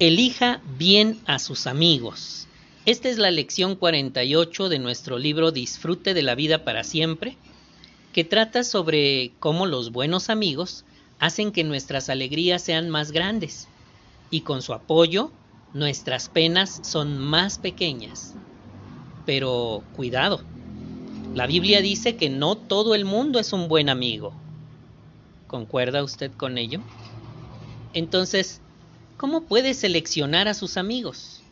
Elija bien a sus amigos. Esta es la lección 48 de nuestro libro Disfrute de la vida para siempre, que trata sobre cómo los buenos amigos hacen que nuestras alegrías sean más grandes y con su apoyo nuestras penas son más pequeñas. Pero cuidado, la Biblia dice que no todo el mundo es un buen amigo. ¿Concuerda usted con ello? Entonces, ¿Cómo puede seleccionar a sus amigos?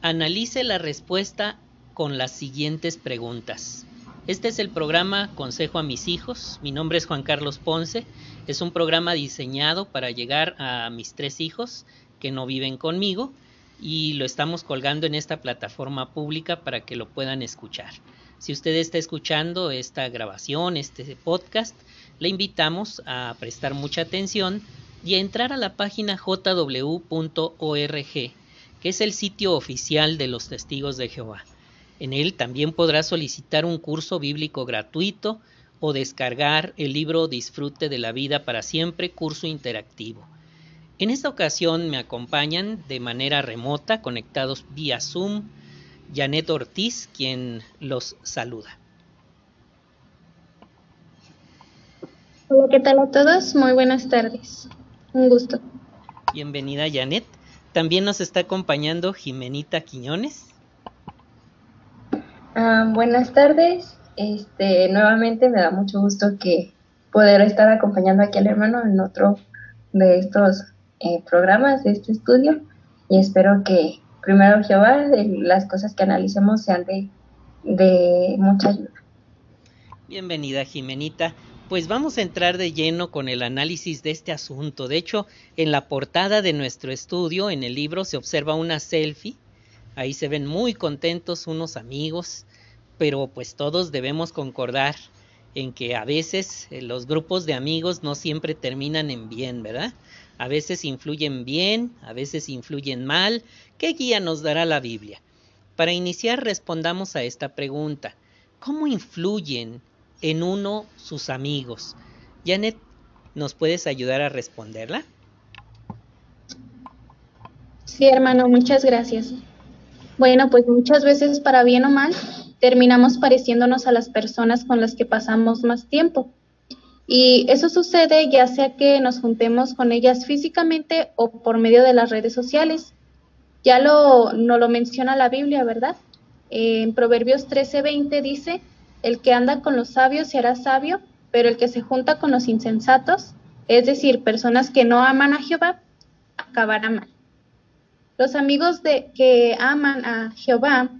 Analice la respuesta con las siguientes preguntas. Este es el programa Consejo a mis hijos. Mi nombre es Juan Carlos Ponce. Es un programa diseñado para llegar a mis tres hijos que no viven conmigo y lo estamos colgando en esta plataforma pública para que lo puedan escuchar. Si usted está escuchando esta grabación, este podcast, le invitamos a prestar mucha atención y entrar a la página jw.org, que es el sitio oficial de los testigos de Jehová. En él también podrá solicitar un curso bíblico gratuito o descargar el libro Disfrute de la vida para siempre, curso interactivo. En esta ocasión me acompañan de manera remota, conectados vía Zoom, Janet Ortiz, quien los saluda. Hola, ¿qué tal a todos? Muy buenas tardes. Un gusto. Bienvenida, Janet. También nos está acompañando Jimenita Quiñones. Ah, buenas tardes. Este, nuevamente me da mucho gusto que poder estar acompañando aquí al hermano en otro de estos eh, programas de este estudio y espero que primero Jehová las cosas que analicemos sean de, de mucha ayuda. Bienvenida Jimenita pues vamos a entrar de lleno con el análisis de este asunto. De hecho, en la portada de nuestro estudio, en el libro, se observa una selfie. Ahí se ven muy contentos unos amigos, pero pues todos debemos concordar en que a veces eh, los grupos de amigos no siempre terminan en bien, ¿verdad? A veces influyen bien, a veces influyen mal. ¿Qué guía nos dará la Biblia? Para iniciar respondamos a esta pregunta. ¿Cómo influyen en uno sus amigos. Janet, ¿nos puedes ayudar a responderla? Sí, hermano, muchas gracias. Bueno, pues muchas veces para bien o mal terminamos pareciéndonos a las personas con las que pasamos más tiempo. Y eso sucede ya sea que nos juntemos con ellas físicamente o por medio de las redes sociales. Ya lo, no lo menciona la Biblia, ¿verdad? En Proverbios 13:20 dice, el que anda con los sabios será sabio, pero el que se junta con los insensatos, es decir, personas que no aman a Jehová, acabará mal. Los amigos de, que aman a Jehová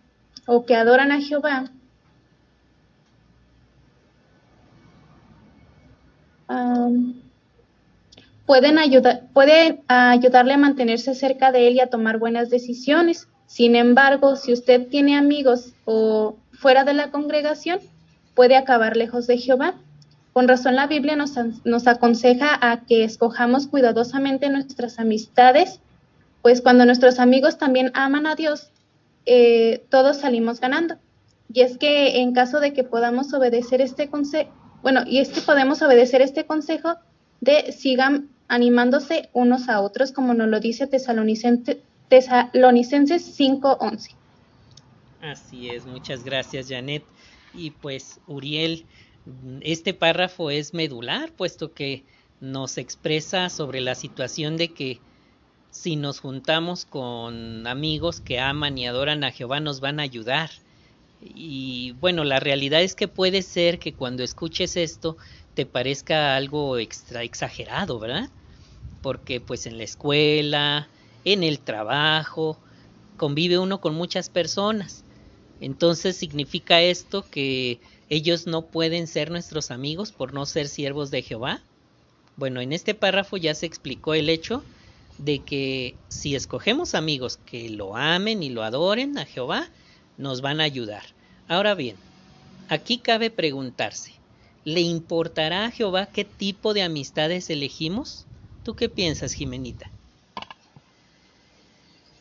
o que adoran a Jehová pueden, pueden ayudarle a mantenerse cerca de él y a tomar buenas decisiones. Sin embargo, si usted tiene amigos o fuera de la congregación, puede acabar lejos de Jehová. Con razón la Biblia nos, nos aconseja a que escojamos cuidadosamente nuestras amistades, pues cuando nuestros amigos también aman a Dios, eh, todos salimos ganando. Y es que en caso de que podamos obedecer este consejo, bueno, y es que podemos obedecer este consejo de sigan animándose unos a otros, como nos lo dice Tesalonicenses, Tesalonicenses 5.11. Así es, muchas gracias Janet. Y pues Uriel, este párrafo es medular, puesto que nos expresa sobre la situación de que si nos juntamos con amigos que aman y adoran a Jehová nos van a ayudar. Y bueno, la realidad es que puede ser que cuando escuches esto te parezca algo extra exagerado, ¿verdad? Porque pues en la escuela, en el trabajo, convive uno con muchas personas entonces significa esto que ellos no pueden ser nuestros amigos por no ser siervos de Jehová. Bueno, en este párrafo ya se explicó el hecho de que si escogemos amigos que lo amen y lo adoren a Jehová, nos van a ayudar. Ahora bien, aquí cabe preguntarse, ¿le importará a Jehová qué tipo de amistades elegimos? ¿Tú qué piensas, Jimenita?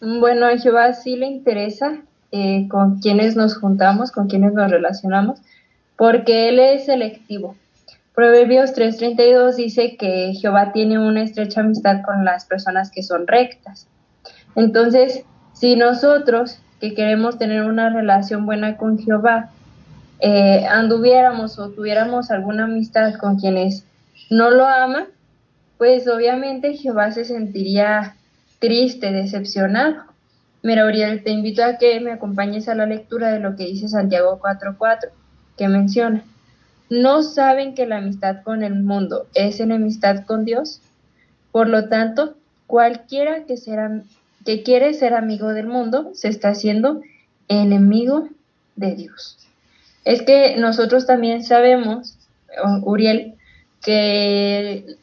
Bueno, a Jehová sí le interesa eh, con quienes nos juntamos, con quienes nos relacionamos, porque Él es selectivo. Proverbios 3:32 dice que Jehová tiene una estrecha amistad con las personas que son rectas. Entonces, si nosotros que queremos tener una relación buena con Jehová, eh, anduviéramos o tuviéramos alguna amistad con quienes no lo aman, pues obviamente Jehová se sentiría triste, decepcionado. Mira, Uriel, te invito a que me acompañes a la lectura de lo que dice Santiago 4.4, que menciona, ¿no saben que la amistad con el mundo es enemistad con Dios? Por lo tanto, cualquiera que, será, que quiere ser amigo del mundo se está haciendo enemigo de Dios. Es que nosotros también sabemos, Uriel, que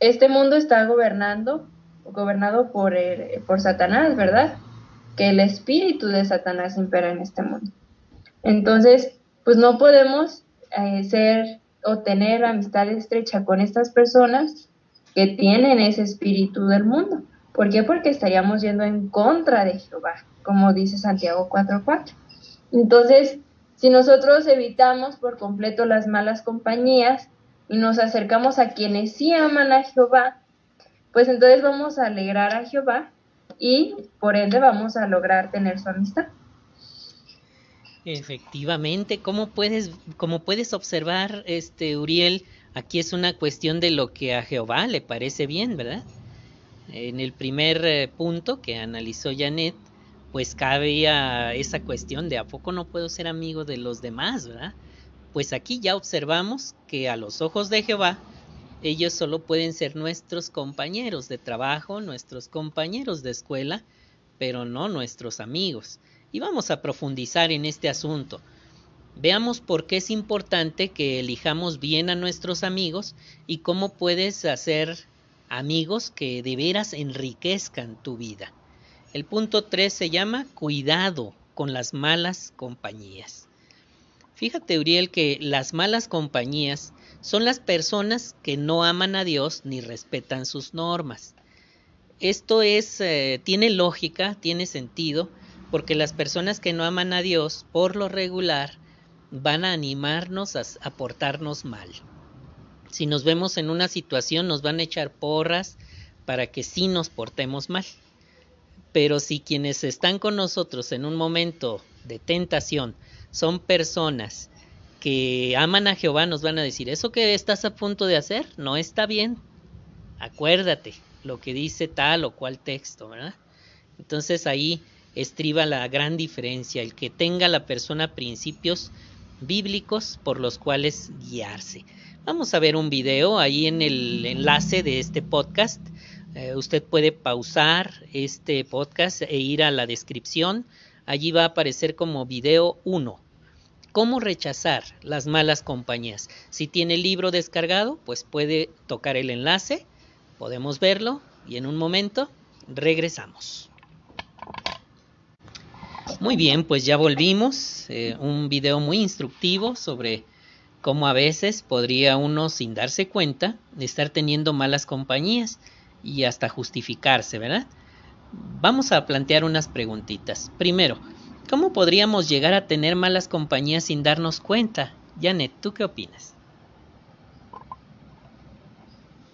este mundo está gobernando, gobernado por, por Satanás, ¿verdad? Que el espíritu de Satanás impera en este mundo. Entonces, pues no podemos eh, ser o tener amistad estrecha con estas personas que tienen ese espíritu del mundo. ¿Por qué? Porque estaríamos yendo en contra de Jehová, como dice Santiago 4.4. Entonces, si nosotros evitamos por completo las malas compañías y nos acercamos a quienes sí aman a Jehová, pues entonces vamos a alegrar a Jehová y por ende vamos a lograr tener su amistad. Efectivamente, ¿cómo puedes, como puedes observar, este Uriel, aquí es una cuestión de lo que a Jehová le parece bien, ¿verdad? En el primer eh, punto que analizó Janet, pues cabía esa cuestión de a poco no puedo ser amigo de los demás, ¿verdad? Pues aquí ya observamos que a los ojos de Jehová, ellos solo pueden ser nuestros compañeros de trabajo, nuestros compañeros de escuela, pero no nuestros amigos. Y vamos a profundizar en este asunto. Veamos por qué es importante que elijamos bien a nuestros amigos y cómo puedes hacer amigos que de veras enriquezcan tu vida. El punto 3 se llama cuidado con las malas compañías. Fíjate, Uriel, que las malas compañías son las personas que no aman a Dios ni respetan sus normas. Esto es, eh, tiene lógica, tiene sentido, porque las personas que no aman a Dios, por lo regular, van a animarnos a, a portarnos mal. Si nos vemos en una situación, nos van a echar porras para que sí nos portemos mal. Pero si quienes están con nosotros en un momento de tentación son personas que aman a Jehová, nos van a decir, eso que estás a punto de hacer no está bien. Acuérdate lo que dice tal o cual texto, ¿verdad? Entonces ahí estriba la gran diferencia, el que tenga la persona principios bíblicos por los cuales guiarse. Vamos a ver un video ahí en el enlace de este podcast eh, usted puede pausar este podcast e ir a la descripción. Allí va a aparecer como video 1. ¿Cómo rechazar las malas compañías? Si tiene el libro descargado, pues puede tocar el enlace, podemos verlo y en un momento regresamos. Muy bien, pues ya volvimos. Eh, un video muy instructivo sobre cómo a veces podría uno, sin darse cuenta, estar teniendo malas compañías y hasta justificarse, ¿verdad? Vamos a plantear unas preguntitas. Primero, ¿cómo podríamos llegar a tener malas compañías sin darnos cuenta? Janet, ¿tú qué opinas?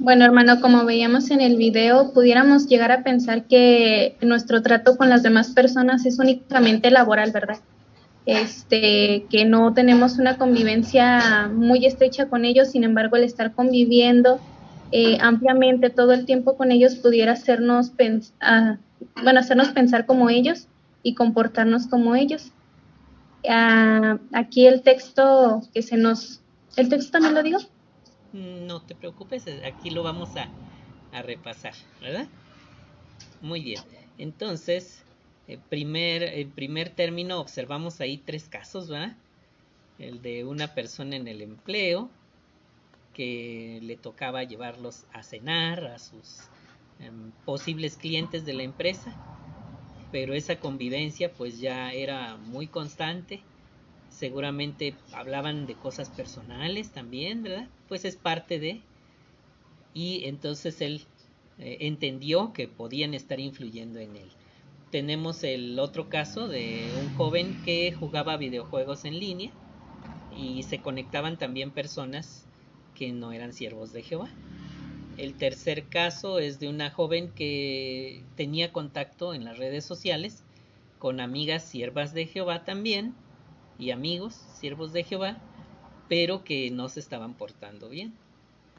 Bueno, hermano, como veíamos en el video, pudiéramos llegar a pensar que nuestro trato con las demás personas es únicamente laboral, ¿verdad? Este, que no tenemos una convivencia muy estrecha con ellos, sin embargo, el estar conviviendo eh, ampliamente todo el tiempo con ellos pudiera hacernos, ah, bueno, hacernos pensar como ellos y comportarnos como ellos. Ah, aquí el texto que se nos... ¿El texto también lo digo? No te preocupes, aquí lo vamos a, repasar, ¿verdad? Muy bien. Entonces, el primer, el primer término observamos ahí tres casos, ¿verdad? El de una persona en el empleo, que le tocaba llevarlos a cenar a sus em, posibles clientes de la empresa, pero esa convivencia pues ya era muy constante, seguramente hablaban de cosas personales también, ¿verdad? Pues es parte de, y entonces él eh, entendió que podían estar influyendo en él. Tenemos el otro caso de un joven que jugaba videojuegos en línea y se conectaban también personas que no eran siervos de Jehová. El tercer caso es de una joven que tenía contacto en las redes sociales con amigas siervas de Jehová también y amigos siervos de Jehová, pero que no se estaban portando bien.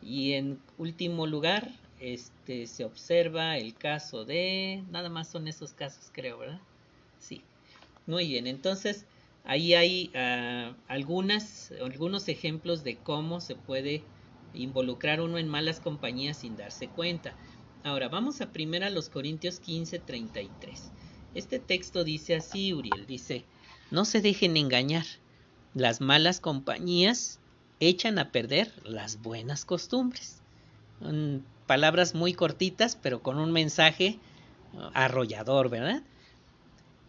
Y en último lugar, este se observa el caso de nada más son esos casos, creo, ¿verdad? Sí. Muy bien, entonces ahí hay uh, algunas algunos ejemplos de cómo se puede involucrar uno en malas compañías sin darse cuenta. Ahora, vamos a primero a los Corintios 15, 33. Este texto dice así, Uriel, dice, no se dejen engañar, las malas compañías echan a perder las buenas costumbres. palabras muy cortitas, pero con un mensaje uh, arrollador, ¿verdad?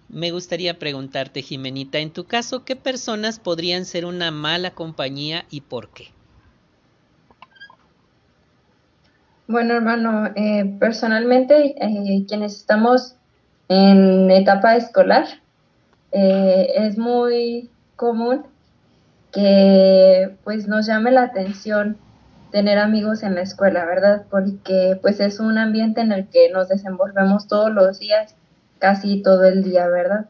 Me gustaría preguntarte, Jimenita, en tu caso, ¿qué personas podrían ser una mala compañía y por qué? Bueno, hermano, eh, personalmente, eh, quienes estamos en etapa escolar, eh, es muy común que pues nos llame la atención tener amigos en la escuela, ¿verdad? Porque pues es un ambiente en el que nos desenvolvemos todos los días, casi todo el día, ¿verdad?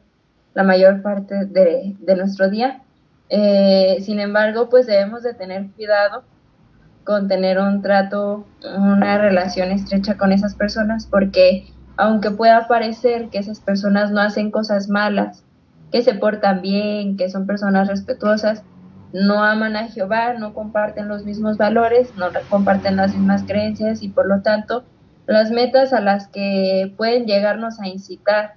La mayor parte de, de nuestro día. sin embargo, pues debemos de tener cuidado con tener un trato, una relación estrecha con esas personas, porque aunque pueda parecer que esas personas no hacen cosas malas, que se portan bien, que son personas respetuosas, no aman a Jehová, no comparten los mismos valores, no comparten las mismas creencias y por lo tanto las metas a las que pueden llegarnos a incitar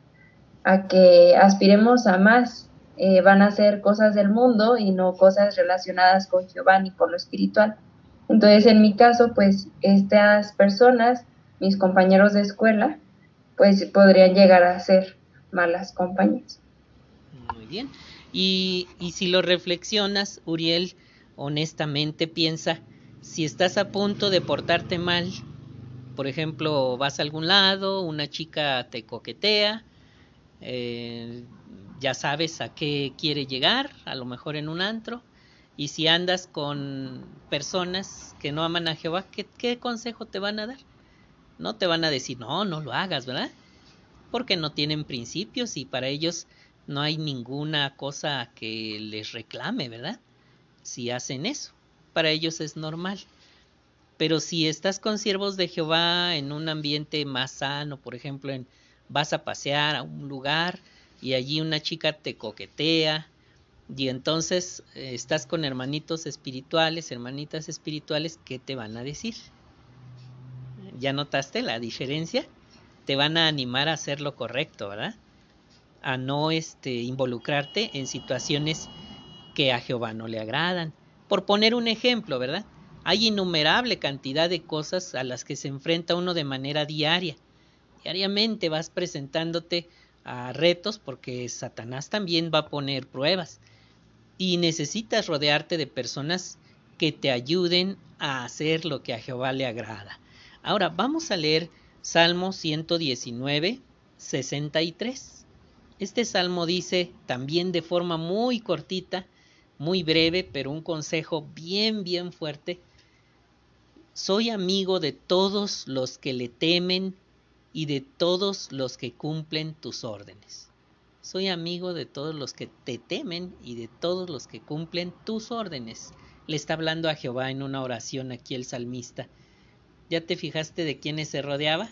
a que aspiremos a más eh, van a ser cosas del mundo y no cosas relacionadas con Jehová ni con lo espiritual. Entonces, en mi caso, pues estas personas, mis compañeros de escuela, pues podrían llegar a ser malas compañías. Muy bien. Y, y si lo reflexionas, Uriel, honestamente piensa, si estás a punto de portarte mal, por ejemplo, vas a algún lado, una chica te coquetea, eh, ya sabes a qué quiere llegar, a lo mejor en un antro, y si andas con personas que no aman a Jehová, ¿qué, consejo te van a dar? No te van a decir, no, no lo hagas, ¿verdad? Porque no tienen principios y para ellos no hay ninguna cosa que les reclame, ¿verdad? Si hacen eso, para ellos es normal. Pero si estás con siervos de Jehová en un ambiente más sano, por ejemplo, en, vas a pasear a un lugar y allí una chica te coquetea, y entonces eh, estás con hermanitos espirituales, hermanitas espirituales, ¿qué te van a decir? ¿Ya notaste la diferencia? Te van a animar a hacer lo correcto, ¿verdad? A no este, involucrarte en situaciones que a Jehová no le agradan. Por poner un ejemplo, ¿verdad? Hay innumerable cantidad de cosas a las que se enfrenta uno de manera diaria. Diariamente vas presentándote a retos porque Satanás también va a poner pruebas y necesitas rodearte de personas que te ayuden a hacer lo que a Jehová le agrada. Ahora vamos a leer Salmo 119, 63. Este salmo dice también de forma muy cortita, muy breve, pero un consejo bien, bien fuerte. Soy amigo de todos los que le temen y de todos los que cumplen tus órdenes. Soy amigo de todos los que te temen y de todos los que cumplen tus órdenes. Le está hablando a Jehová en una oración aquí el salmista. ¿Ya te fijaste de quiénes se rodeaba?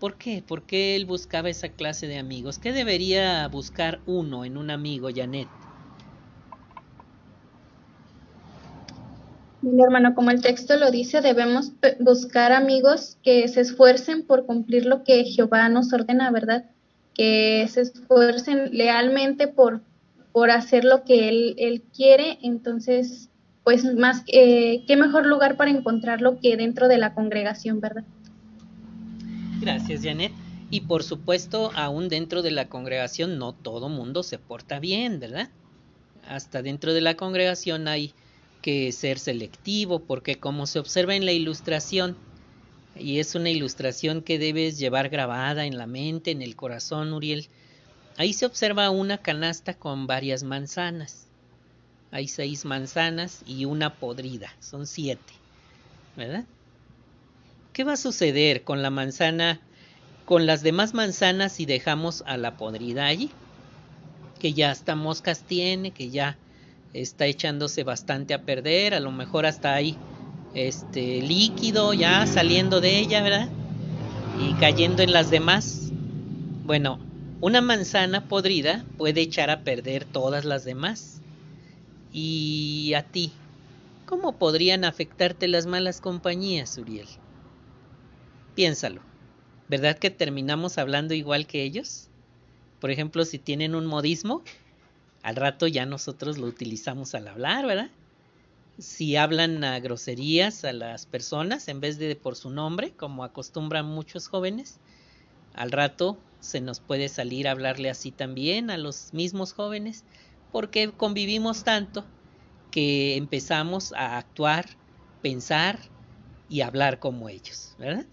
¿Por qué? ¿Por qué él buscaba esa clase de amigos? ¿Qué debería buscar uno en un amigo, Janet? Mi hermano, como el texto lo dice, debemos buscar amigos que se esfuercen por cumplir lo que Jehová nos ordena, ¿verdad? Que se esfuercen lealmente por, por hacer lo que él, él quiere, entonces, pues más, eh, qué mejor lugar para encontrarlo que dentro de la congregación, ¿verdad? Gracias, Janet. Y por supuesto, aún dentro de la congregación no todo mundo se porta bien, ¿verdad? Hasta dentro de la congregación hay que ser selectivo, porque como se observa en la ilustración, y es una ilustración que debes llevar grabada en la mente, en el corazón, Uriel. Ahí se observa una canasta con varias manzanas. Hay seis manzanas y una podrida, son siete, ¿verdad? ¿qué va a suceder con la manzana, con las demás manzanas si dejamos a la podrida allí? Que ya hasta moscas tiene, que ya está echándose bastante a perder, a lo mejor hasta ahí este líquido ya saliendo de ella, ¿verdad? Y cayendo en las demás. Bueno, una manzana podrida puede echar a perder todas las demás. ¿Y a ti? ¿Cómo podrían afectarte las malas compañías, Uriel? Piénsalo. ¿Verdad que terminamos hablando igual que ellos? Por ejemplo, si tienen un modismo, al rato ya nosotros lo utilizamos al hablar, ¿verdad? Si hablan a groserías a las personas en vez de por su nombre, como acostumbran muchos jóvenes, al rato se nos puede salir a hablarle así también a los mismos jóvenes, porque convivimos tanto que empezamos a actuar, pensar y hablar como ellos, ¿verdad?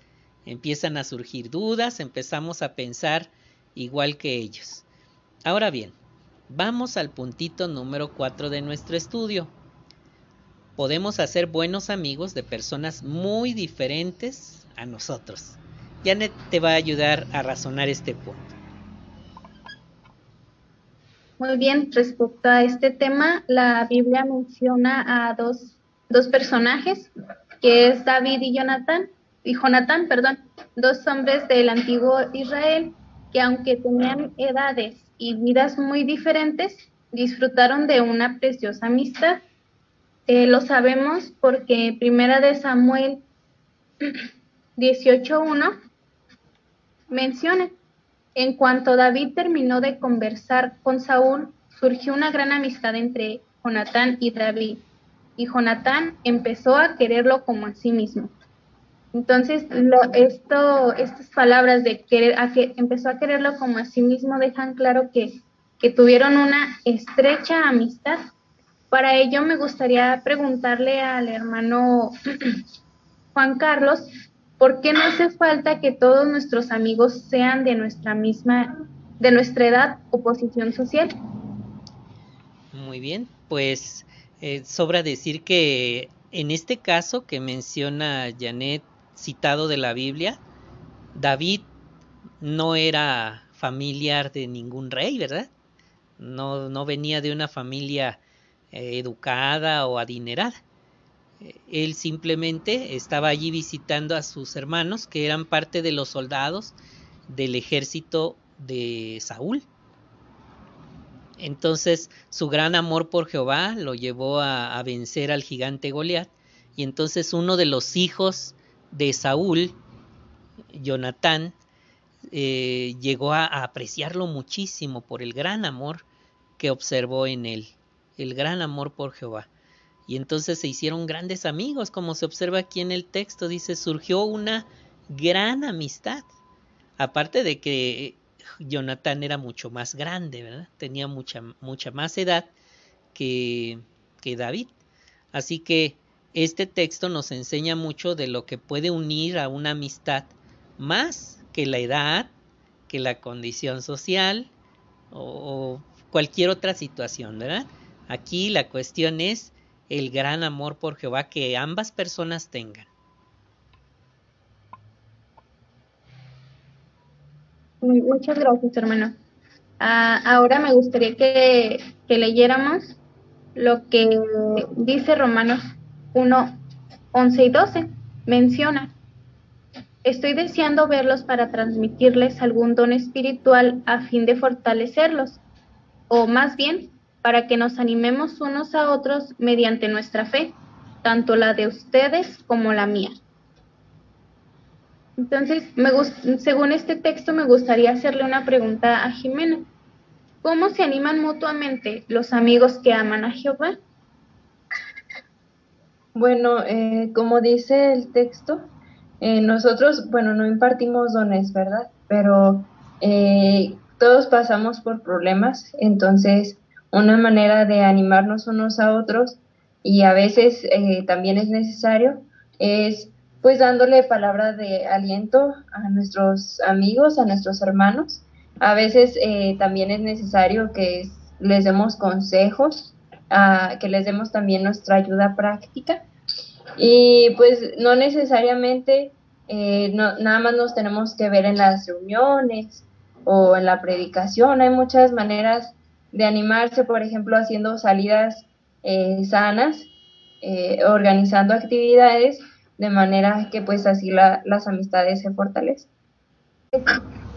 Empiezan a surgir dudas, empezamos a pensar igual que ellos. Ahora bien, Vamos al puntito número 4 de nuestro estudio. Podemos hacer buenos amigos de personas muy diferentes a nosotros. Janet te va a ayudar a razonar este punto. Muy bien, respecto a este tema, la Biblia menciona a dos, dos personajes, que es David y Jonathan, y Jonathan, perdón, dos hombres del antiguo Israel, que aunque tenían edades y vidas muy diferentes, disfrutaron de una preciosa amistad. Eh, lo sabemos porque Primera de Samuel 18.1 menciona, en cuanto David terminó de conversar con Saúl, surgió una gran amistad entre Jonatán y David, y Jonatán empezó a quererlo como a sí mismo. Entonces, esto, estas palabras de querer, a que empezó a quererlo como a sí mismo dejan claro que, que tuvieron una estrecha amistad. Para ello me gustaría preguntarle al hermano Juan Carlos, ¿por qué no hace falta que todos nuestros amigos sean de nuestra misma, de nuestra edad o posición social? Muy bien, pues eh, sobra decir que en este caso que menciona Janet citado de la Biblia, David no era familiar de ningún rey, ¿verdad? No, no venía de una familia eh, educada o adinerada. Eh, él simplemente estaba allí visitando a sus hermanos, que eran parte de los soldados del ejército de Saúl. Entonces su gran amor por Jehová lo llevó a, vencer al gigante Goliat. Y entonces uno de los hijos de Saúl, Jonatán, eh, llegó a, apreciarlo muchísimo por el gran amor que observó en él, el gran amor por Jehová. Y entonces se hicieron grandes amigos, como se observa aquí en el texto, dice, surgió una gran amistad. Aparte de que Jonatán era mucho más grande, ¿verdad? Tenía mucha, mucha más edad que, que David. Así que este texto nos enseña mucho de lo que puede unir a una amistad más que la edad, que la condición social o, cualquier otra situación, ¿verdad? Aquí la cuestión es el gran amor por Jehová que ambas personas tengan. Muchas gracias, hermano. Ah, ahora me gustaría que, que leyéramos lo que dice Romanos 1, 11 y 12 menciona, estoy deseando verlos para transmitirles algún don espiritual a fin de fortalecerlos, o más bien, para que nos animemos unos a otros mediante nuestra fe, tanto la de ustedes como la mía. Entonces, me según este texto, me gustaría hacerle una pregunta a Jimena. ¿Cómo se animan mutuamente los amigos que aman a Jehová? Bueno, eh, como dice el texto, eh, nosotros, bueno, no impartimos dones, ¿verdad? Pero eh, todos pasamos por problemas, entonces una manera de animarnos unos a otros y a veces también es necesario es pues dándole palabras de aliento a nuestros amigos, a nuestros hermanos. A veces también es necesario que les demos consejos que les demos también nuestra ayuda práctica. Y pues no necesariamente eh, nada más nos tenemos que ver en las reuniones o en la predicación. Hay muchas maneras de animarse, por ejemplo, haciendo salidas eh, sanas, eh, organizando actividades de manera que pues así las amistades se fortalecen.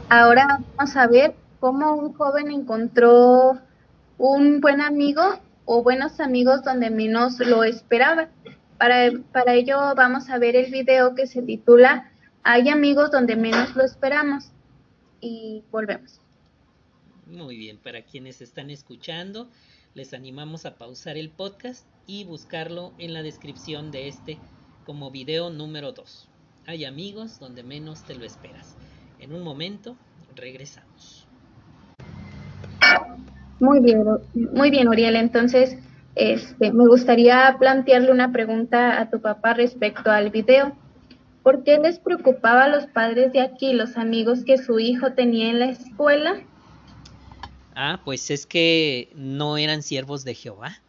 Ahora vamos a ver cómo un joven encontró un buen amigo o buenos amigos donde menos lo esperaba. Para, para ello vamos a ver el video que se titula Hay amigos donde menos lo esperamos y volvemos. Muy bien, para quienes están escuchando, les animamos a pausar el podcast y buscarlo en la descripción de este como video número 2. Hay amigos donde menos te lo esperas. En un momento regresamos. Muy bien, muy bien, Uriel. Entonces, este, me gustaría plantearle una pregunta a tu papá respecto al video. ¿Por qué les preocupaba a los padres de aquí los amigos que su hijo tenía en la escuela? Ah, pues es que no eran siervos de Jehová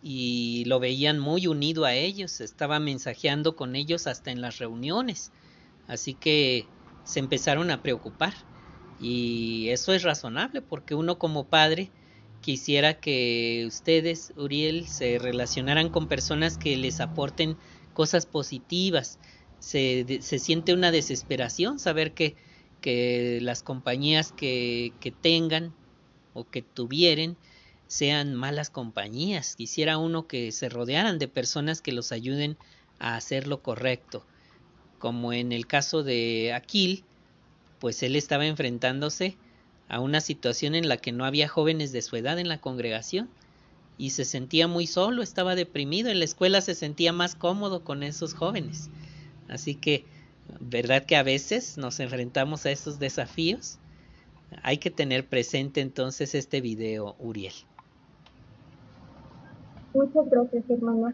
y lo veían muy unido a ellos, estaba mensajeando con ellos hasta en las reuniones, así que se empezaron a preocupar y eso es razonable porque uno como padre quisiera que ustedes, Uriel, se relacionaran con personas que les aporten cosas positivas. Se, se siente una desesperación saber que, que las compañías que, que tengan o que tuvieren sean malas compañías. Quisiera uno que se rodearan de personas que los ayuden a hacer lo correcto. Como en el caso de Aquil, pues él estaba enfrentándose a una situación en la que no había jóvenes de su edad en la congregación y se sentía muy solo, estaba deprimido, en la escuela se sentía más cómodo con esos jóvenes. Así que, ¿verdad que a veces nos enfrentamos a esos desafíos? Hay que tener presente entonces este video, Uriel. Muchas gracias, hermano.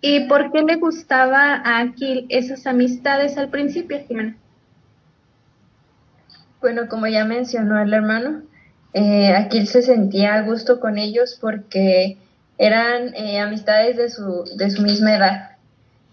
¿Y por qué le gustaba a Aquil esas amistades al principio, Jimena? Bueno, como ya mencionó el hermano, eh, Aquil se sentía a gusto con ellos porque eran eh, amistades de su, de su misma edad.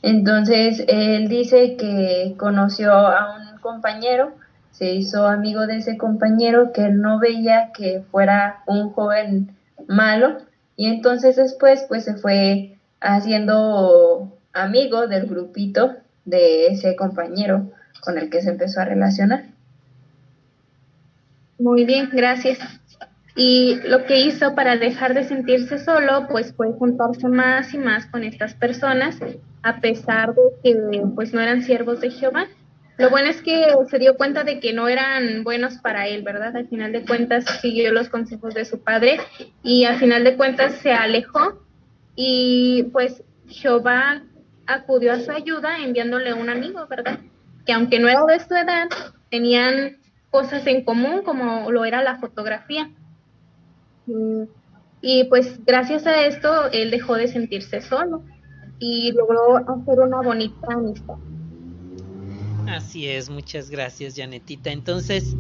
Entonces, él dice que conoció a un compañero, se hizo amigo de ese compañero que no veía que fuera un joven malo y entonces después pues se fue haciendo amigo del grupito de ese compañero con el que se empezó a relacionar. Muy bien, gracias. Y lo que hizo para dejar de sentirse solo, pues fue juntarse más y más con estas personas, a pesar de que pues no eran siervos de Jehová. Lo bueno es que se dio cuenta de que no eran buenos para él, ¿verdad? Al final de cuentas siguió los consejos de su padre y al final de cuentas se alejó y pues Jehová acudió a su ayuda enviándole un amigo, ¿verdad? Que aunque no era de su edad, tenían cosas en común como lo era la fotografía. Y pues gracias a esto él dejó de sentirse solo y logró hacer una bonita amistad. Así es, muchas gracias Janetita. Entonces,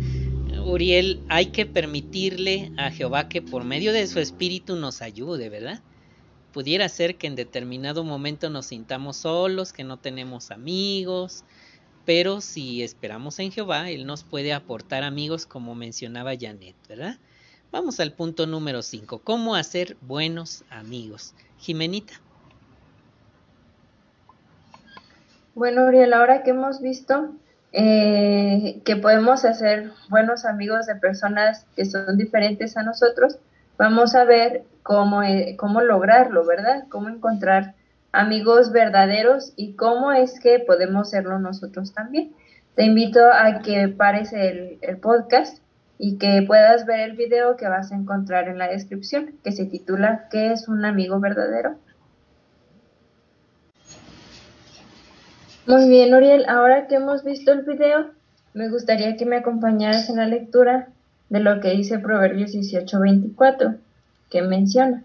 Uriel, hay que permitirle a Jehová que por medio de su espíritu nos ayude, ¿verdad? Pudiera ser que en determinado momento nos sintamos solos, que no tenemos amigos, pero si esperamos en Jehová, Él nos puede aportar amigos como mencionaba Janet, ¿verdad? Vamos al punto número 5, ¿cómo hacer buenos amigos? Jimenita. Bueno, Uriel, ahora que hemos visto eh, que podemos hacer buenos amigos de personas que son diferentes a nosotros, vamos a ver cómo, eh, cómo lograrlo, ¿verdad? Cómo encontrar amigos verdaderos y cómo es que podemos serlo nosotros también. Te invito a que pares el, el podcast y que puedas ver el video que vas a encontrar en la descripción, que se titula ¿Qué es un amigo verdadero? Muy bien, Uriel, ahora que hemos visto el video, me gustaría que me acompañaras en la lectura de lo que dice Proverbios 18:24, que menciona.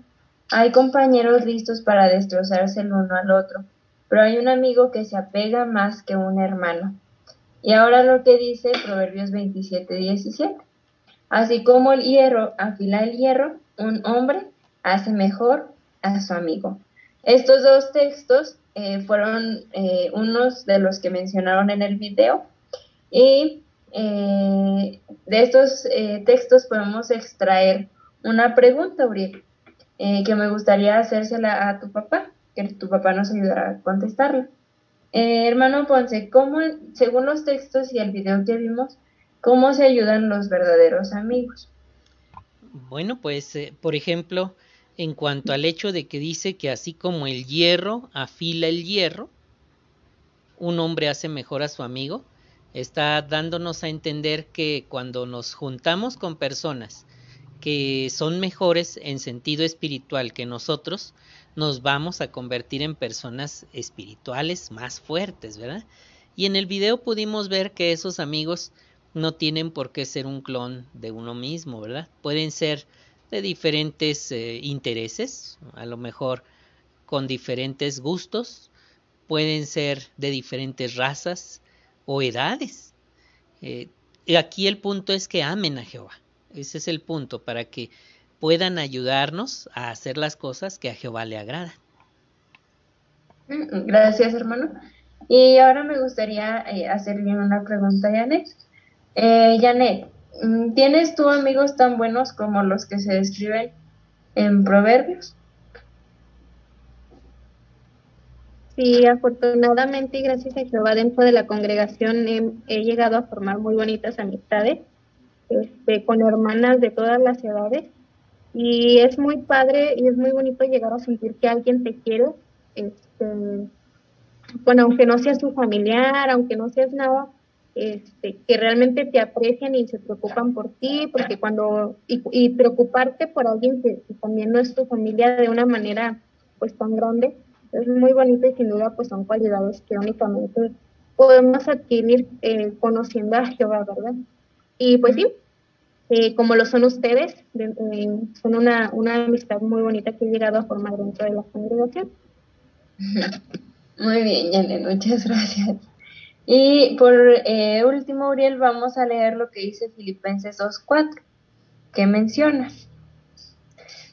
Hay compañeros listos para destrozarse el uno al otro, pero hay un amigo que se apega más que un hermano. Y ahora lo que dice Proverbios 27, 17. Así como el hierro afila el hierro, un hombre hace mejor a su amigo. Estos dos textos eh, fueron eh, unos de los que mencionaron en el video. Y de estos textos podemos extraer una pregunta, Uriel, que me gustaría hacérsela a tu papá, que tu papá nos ayudará a contestarla. hermano Ponce, ¿cómo, según los textos y el video que vimos, cómo se ayudan los verdaderos amigos? Bueno, pues, por ejemplo, en cuanto al hecho de que dice que así como el hierro afila el hierro, un hombre hace mejor a su amigo, está dándonos a entender que cuando nos juntamos con personas que son mejores en sentido espiritual que nosotros, nos vamos a convertir en personas espirituales más fuertes, ¿verdad? Y en el video pudimos ver que esos amigos no tienen por qué ser un clon de uno mismo, ¿verdad? Pueden ser de diferentes eh, intereses, a lo mejor con diferentes gustos, pueden ser de diferentes razas o edades. Eh, y aquí el punto es que amen a Jehová. Ese es el punto, para que puedan ayudarnos a hacer las cosas que a Jehová le agradan. Mm, gracias, hermano. Y ahora me gustaría eh, hacerle una pregunta a Janet. Eh, Janet, ¿Tienes tú amigos tan buenos como los que se describen en Proverbios? Sí, afortunadamente y gracias a Jehová dentro de la congregación he, llegado a formar muy bonitas amistades este, con hermanas de todas las edades y es muy padre y es muy bonito llegar a sentir que alguien te quiere, este, bueno, aunque no seas tu familiar, aunque no seas nada, este, que realmente te aprecian y se preocupan por ti, porque cuando, y, preocuparte por alguien que, también no es tu familia de una manera pues tan grande, es muy bonito y sin duda pues son cualidades que únicamente podemos adquirir eh, conociendo a Jehová, ¿verdad? Y pues sí, eh, como lo son ustedes, eh, son una, una amistad muy bonita que he llegado a formar dentro de la congregación. Muy bien, Janet, muchas gracias. Y por eh, último, Uriel, vamos a leer lo que dice Filipenses 2.4, que menciona,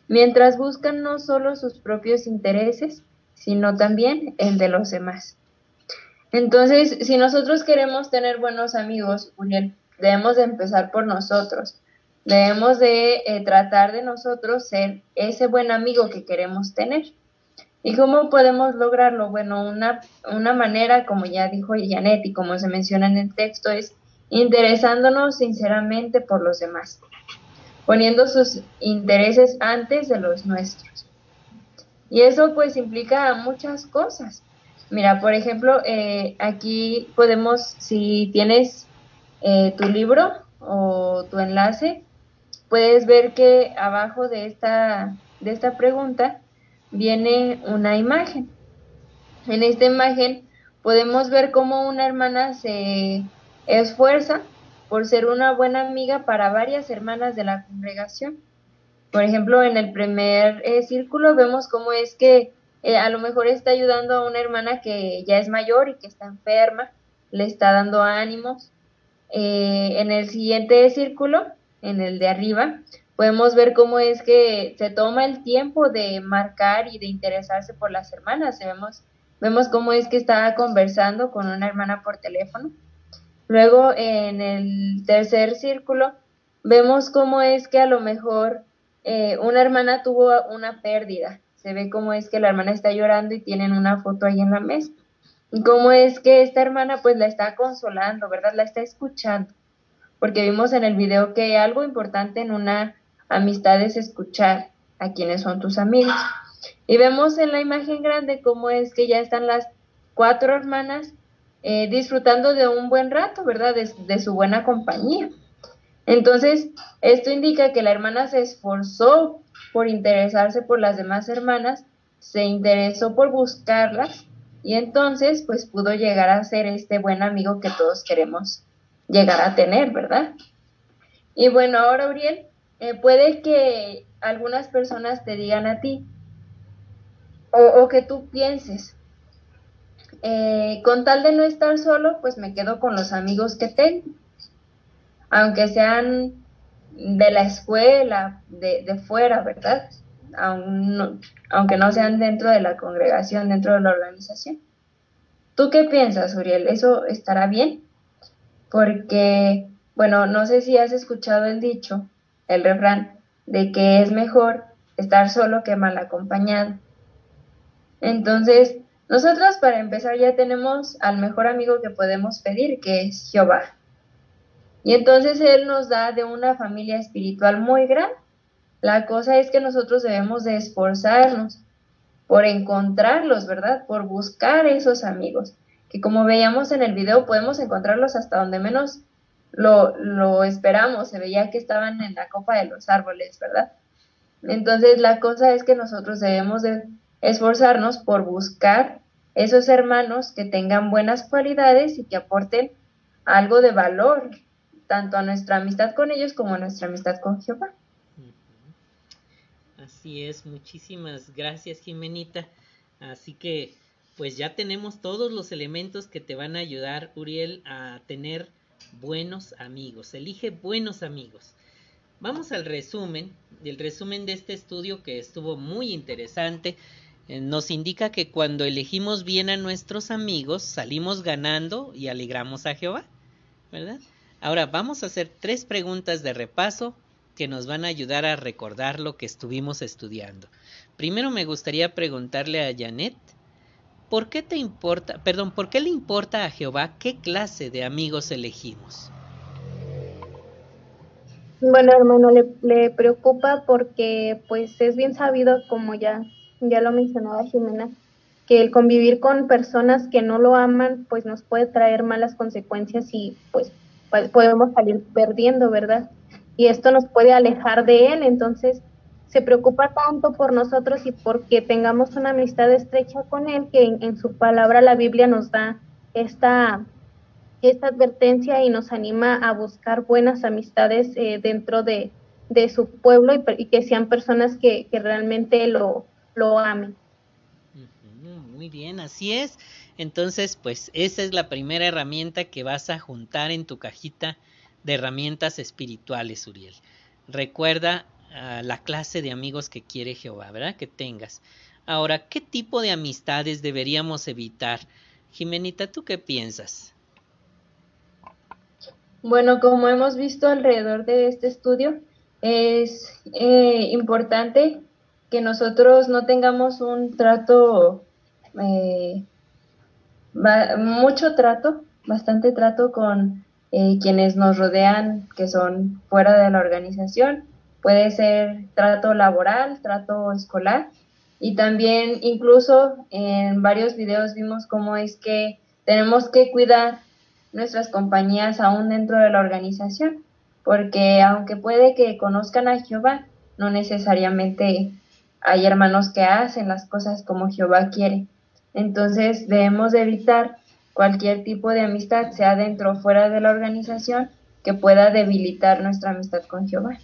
mientras buscan no solo sus propios intereses, sino también el de los demás. Entonces, si nosotros queremos tener buenos amigos, Uriel, debemos de empezar por nosotros. Debemos de eh, tratar de nosotros ser ese buen amigo que queremos tener. ¿Y cómo podemos lograrlo? Bueno, una, una manera, como ya dijo Janet y como se menciona en el texto, es interesándonos sinceramente por los demás, poniendo sus intereses antes de los nuestros. Y eso pues implica muchas cosas. Mira, por ejemplo, eh, aquí podemos, si tienes eh, tu libro o tu enlace, puedes ver que abajo de esta, de esta pregunta viene una imagen. En esta imagen podemos ver cómo una hermana se esfuerza por ser una buena amiga para varias hermanas de la congregación. Por ejemplo, en el primer eh, círculo vemos cómo es que eh, a lo mejor está ayudando a una hermana que ya es mayor y que está enferma, le está dando ánimos. Eh, en el siguiente círculo, en el de arriba, podemos ver cómo es que se toma el tiempo de marcar y de interesarse por las hermanas. Vemos, vemos cómo es que está conversando con una hermana por teléfono. Luego, en el tercer círculo, vemos cómo es que a lo mejor eh, una hermana tuvo una pérdida. Se ve cómo es que la hermana está llorando y tienen una foto ahí en la mesa. Y cómo es que esta hermana pues la está consolando, ¿verdad? La está escuchando. Porque vimos en el video que algo importante en una Amistad es escuchar a quienes son tus amigos. Y vemos en la imagen grande cómo es que ya están las cuatro hermanas eh, disfrutando de un buen rato, ¿verdad? De, su buena compañía. Entonces, esto indica que la hermana se esforzó por interesarse por las demás hermanas, se interesó por buscarlas y entonces pues pudo llegar a ser este buen amigo que todos queremos llegar a tener, ¿verdad? Y bueno, ahora Uriel, eh, puede que algunas personas te digan a ti o, que tú pienses, eh, con tal de no estar solo, pues me quedo con los amigos que tengo, aunque sean de la escuela, de, de fuera, ¿verdad? aunque no sean dentro de la congregación, dentro de la organización. ¿Tú qué piensas, Uriel? ¿Eso estará bien? Porque, bueno, no sé si has escuchado el dicho, el refrán, de que es mejor estar solo que mal acompañado. Entonces, nosotros para empezar ya tenemos al mejor amigo que podemos pedir, que es Jehová. Y entonces Él nos da de una familia espiritual muy grande. La cosa es que nosotros debemos de esforzarnos por encontrarlos, ¿verdad? Por buscar esos amigos, que como veíamos en el video podemos encontrarlos hasta donde menos lo, lo esperamos, se veía que estaban en la copa de los árboles, ¿verdad? Entonces la cosa es que nosotros debemos de esforzarnos por buscar esos hermanos que tengan buenas cualidades y que aporten algo de valor, tanto a nuestra amistad con ellos como a nuestra amistad con Jehová. Así es, muchísimas gracias Jimenita. Así que pues ya tenemos todos los elementos que te van a ayudar, Uriel, a tener buenos amigos. Elige buenos amigos. Vamos al resumen, el resumen de este estudio que estuvo muy interesante. Eh, nos indica que cuando elegimos bien a nuestros amigos, salimos ganando y alegramos a Jehová, ¿verdad? Ahora vamos a hacer tres preguntas de repaso que nos van a ayudar a recordar lo que estuvimos estudiando. Primero me gustaría preguntarle a Janet, ¿por qué te importa, perdón, por qué le importa a Jehová qué clase de amigos elegimos? Bueno, hermano, le, preocupa porque pues es bien sabido, como ya, ya lo mencionaba Jimena, que el convivir con personas que no lo aman pues nos puede traer malas consecuencias y pues podemos salir perdiendo, ¿verdad? Y esto nos puede alejar de Él, entonces se preocupa tanto por nosotros y porque tengamos una amistad estrecha con Él, que en, su palabra la Biblia nos da esta, esta advertencia y nos anima a buscar buenas amistades eh, dentro de, de, su pueblo y, que sean personas que, que realmente lo, lo amen. Muy bien, así es. Entonces, pues esa es la primera herramienta que vas a juntar en tu cajita de herramientas espirituales, Uriel. Recuerda ah, la clase de amigos que quiere Jehová, ¿verdad? Que tengas. Ahora, ¿qué tipo de amistades deberíamos evitar? Jimenita, ¿tú qué piensas? Bueno, como hemos visto alrededor de este estudio, es eh, importante que nosotros no tengamos un trato eh, mucho trato, bastante trato con eh, quienes nos rodean que son fuera de la organización. Puede ser trato laboral, trato escolar y también incluso en varios videos vimos cómo es que tenemos que cuidar nuestras compañías aún dentro de la organización, porque aunque puede que conozcan a Jehová, no necesariamente hay hermanos que hacen las cosas como Jehová quiere. Entonces debemos evitar cualquier tipo de amistad, sea dentro o fuera de la organización, que pueda debilitar nuestra amistad con Jehová.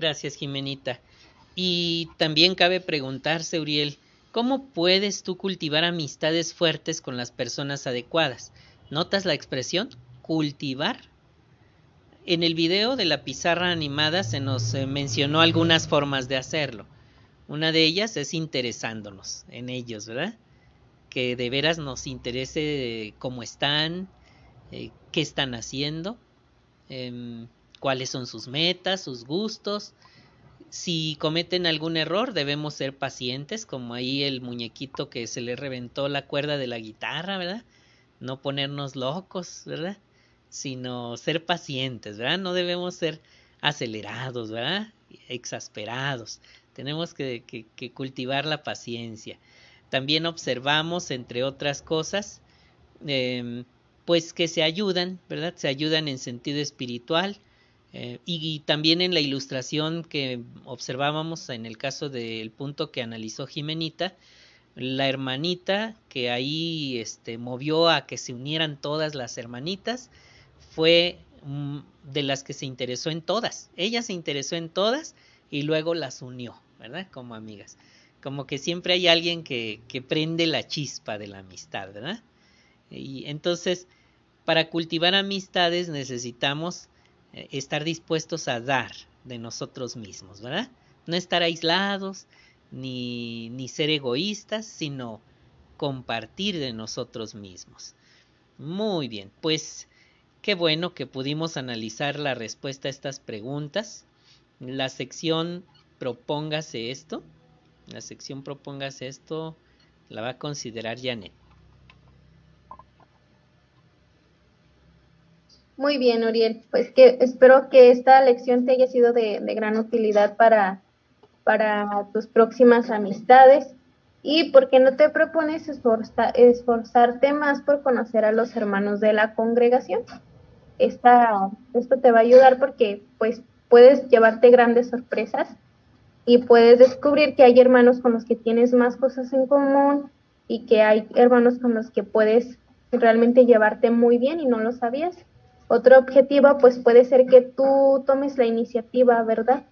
Gracias, Jimenita. Y también cabe preguntarse, Uriel, ¿cómo puedes tú cultivar amistades fuertes con las personas adecuadas? ¿Notas la expresión cultivar? En el video de la pizarra animada se nos eh, mencionó algunas formas de hacerlo. Una de ellas es interesándonos en ellos, ¿verdad? Que de veras nos interese cómo están, eh, qué están haciendo, em, cuáles son sus metas, sus gustos. Si cometen algún error, debemos ser pacientes, como ahí el muñequito que se le reventó la cuerda de la guitarra, ¿verdad? No ponernos locos, ¿verdad? Sino ser pacientes, ¿verdad? No debemos ser acelerados, ¿verdad? Exasperados. Tenemos que, cultivar la paciencia. También observamos, entre otras cosas, em, pues que se ayudan, ¿verdad? Se ayudan en sentido espiritual. Eh, y, también en la ilustración que observábamos en el caso del punto que analizó Jimenita, la hermanita que ahí este, movió a que se unieran todas las hermanitas fue mm, de las que se interesó en todas. Ella se interesó en todas y luego las unió, ¿verdad? Como amigas. Como que siempre hay alguien que, que prende la chispa de la amistad, ¿verdad? Y entonces, para cultivar amistades necesitamos estar dispuestos a dar de nosotros mismos, ¿verdad? No estar aislados, ni, ni ser egoístas, sino compartir de nosotros mismos. Muy bien, pues qué bueno que pudimos analizar la respuesta a estas preguntas. La sección propóngase esto. La sección propóngase esto la va a considerar Janet. Muy bien, Uriel. Pues que espero que esta lección te haya sido de, gran utilidad para, para tus próximas amistades. ¿Y por qué no te propones esforzarte más por conocer a los hermanos de la congregación? Esta, esto te va a ayudar porque pues puedes llevarte grandes sorpresas y puedes descubrir que hay hermanos con los que tienes más cosas en común y que hay hermanos con los que puedes realmente llevarte muy bien y no lo sabías. Otro objetivo, pues puede ser que tú tomes la iniciativa, ¿verdad?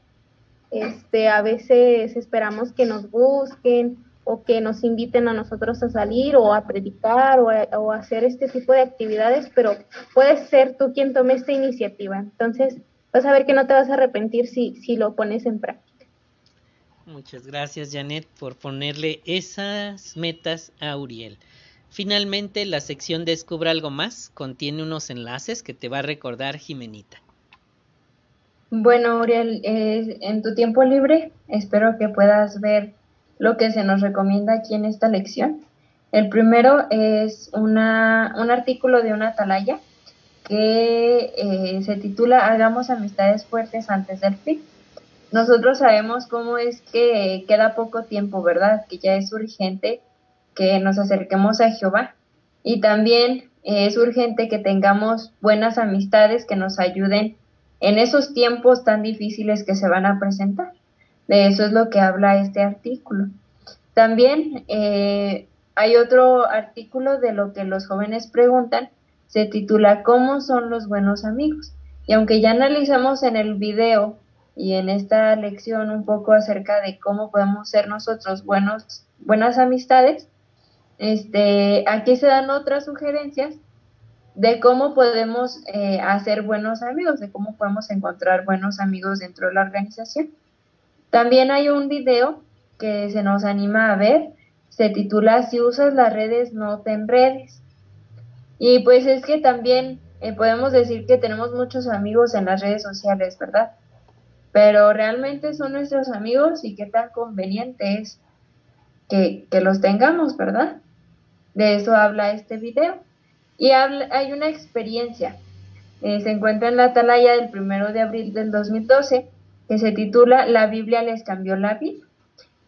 Este, a veces esperamos que nos busquen o que nos inviten a nosotros a salir o a predicar o a, hacer este tipo de actividades, pero puedes ser tú quien tome esta iniciativa. Entonces, vas a ver que no te vas a arrepentir si, si lo pones en práctica. Muchas gracias, Janet, por ponerle esas metas a Uriel. Finalmente, la sección Descubra algo más contiene unos enlaces que te va a recordar Jimenita. Bueno, Uriel, en tu tiempo libre espero que puedas ver lo que se nos recomienda aquí en esta lección. El primero es una, un artículo de una atalaya que eh, se titula Hagamos amistades fuertes antes del fin. Nosotros sabemos cómo es que queda poco tiempo, ¿verdad? Que ya es urgente que nos acerquemos a Jehová. Y también es urgente que tengamos buenas amistades que nos ayuden en esos tiempos tan difíciles que se van a presentar. De eso es lo que habla este artículo. También eh, hay otro artículo de lo que los jóvenes preguntan, se titula ¿Cómo son los buenos amigos? Y aunque ya analizamos en el video y en esta lección un poco acerca de cómo podemos ser nosotros buenos, buenas amistades, este, aquí se dan otras sugerencias de cómo podemos eh, hacer buenos amigos, de cómo podemos encontrar buenos amigos dentro de la organización. También hay un video que se nos anima a ver, se titula Si usas las redes, no te enredes. Y pues es que también eh, podemos decir que tenemos muchos amigos en las redes sociales, ¿verdad? Pero realmente son nuestros amigos y qué tan conveniente es que, que los tengamos, ¿verdad? De eso habla este video. Y hay una experiencia. Eh, se encuentra en la atalaya del primero de abril del 2012 que se titula La Biblia les cambió la vida.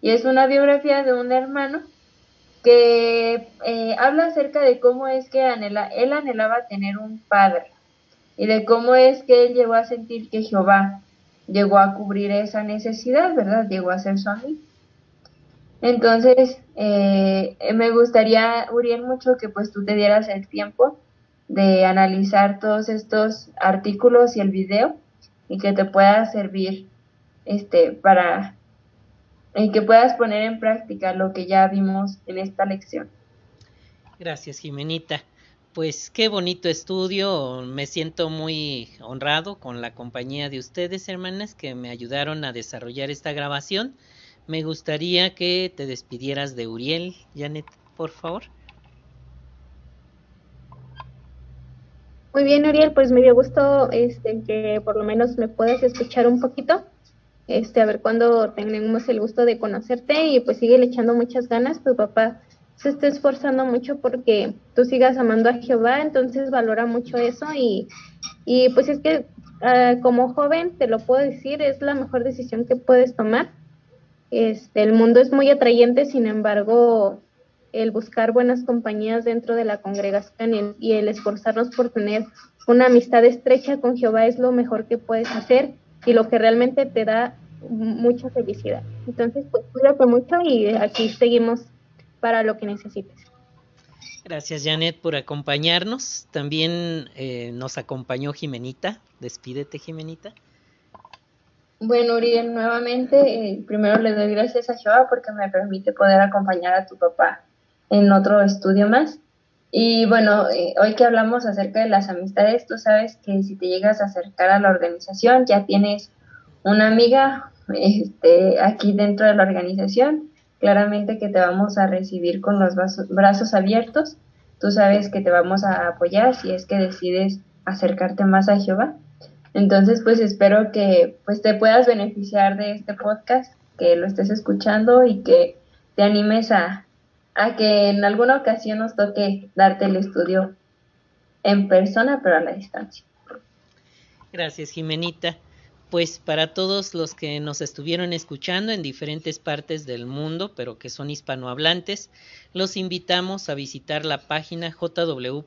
Y es una biografía de un hermano que eh, habla acerca de cómo es que él anhelaba tener un padre y de cómo es que él llegó a sentir que Jehová llegó a cubrir esa necesidad, ¿verdad? Llegó a ser su amigo. Entonces, eh, me gustaría, Uriel, mucho que pues tú te dieras el tiempo de analizar todos estos artículos y el video y que te pueda servir este para y que puedas poner en práctica lo que ya vimos en esta lección. Gracias, Jimenita. Pues qué bonito estudio, me siento muy honrado con la compañía de ustedes, hermanas, que me ayudaron a desarrollar esta grabación me gustaría que te despidieras de Uriel, Janet, por favor. Muy bien, Uriel, pues me dio gusto este, que por lo menos me puedas escuchar un poquito. Este, a ver cuándo tenemos el gusto de conocerte y pues sigue echando muchas ganas. Tu papá se está esforzando mucho porque tú sigas amando a Jehová, entonces valora mucho eso y, y pues es que ah, como joven, te lo puedo decir, es la mejor decisión que puedes tomar este, el mundo es muy atrayente, sin embargo, el buscar buenas compañías dentro de la congregación y el, esforzarnos por tener una amistad estrecha con Jehová es lo mejor que puedes hacer y lo que realmente te da mucha felicidad. Entonces, pues cuídate mucho y aquí seguimos para lo que necesites. Gracias, Janet, por acompañarnos. También eh, nos acompañó Jimenita. Despídete, Jimenita. Bueno, Uriel, nuevamente, eh, primero le doy gracias a Jehová porque me permite poder acompañar a tu papá en otro estudio más. Y bueno, eh, hoy que hablamos acerca de las amistades, tú sabes que si te llegas a acercar a la organización, ya tienes una amiga este, aquí dentro de la organización. Claramente que te vamos a recibir con los brazos abiertos. Tú sabes que te vamos a apoyar si es que decides acercarte más a Jehová. Entonces, pues espero que pues te puedas beneficiar de este podcast, que lo estés escuchando y que te animes a, a que en alguna ocasión nos toque darte el estudio en persona, pero a la distancia. Gracias, Jimenita. Pues para todos los que nos estuvieron escuchando en diferentes partes del mundo, pero que son hispanohablantes, los invitamos a visitar la página jw.org.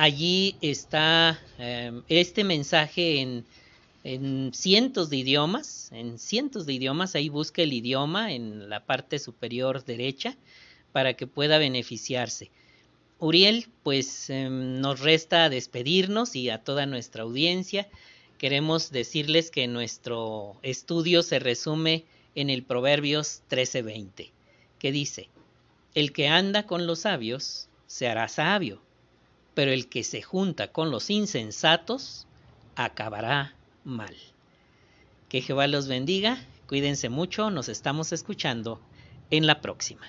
Allí está em, este mensaje en, en cientos de idiomas, en cientos de idiomas, ahí busca el idioma en la parte superior derecha para que pueda beneficiarse. Uriel, pues em, nos resta despedirnos y a toda nuestra audiencia queremos decirles que nuestro estudio se resume en el Proverbios 13:20, que dice, El que anda con los sabios se hará sabio, pero el que se junta con los insensatos acabará mal. Que Jehová los bendiga, cuídense mucho, nos estamos escuchando en la próxima.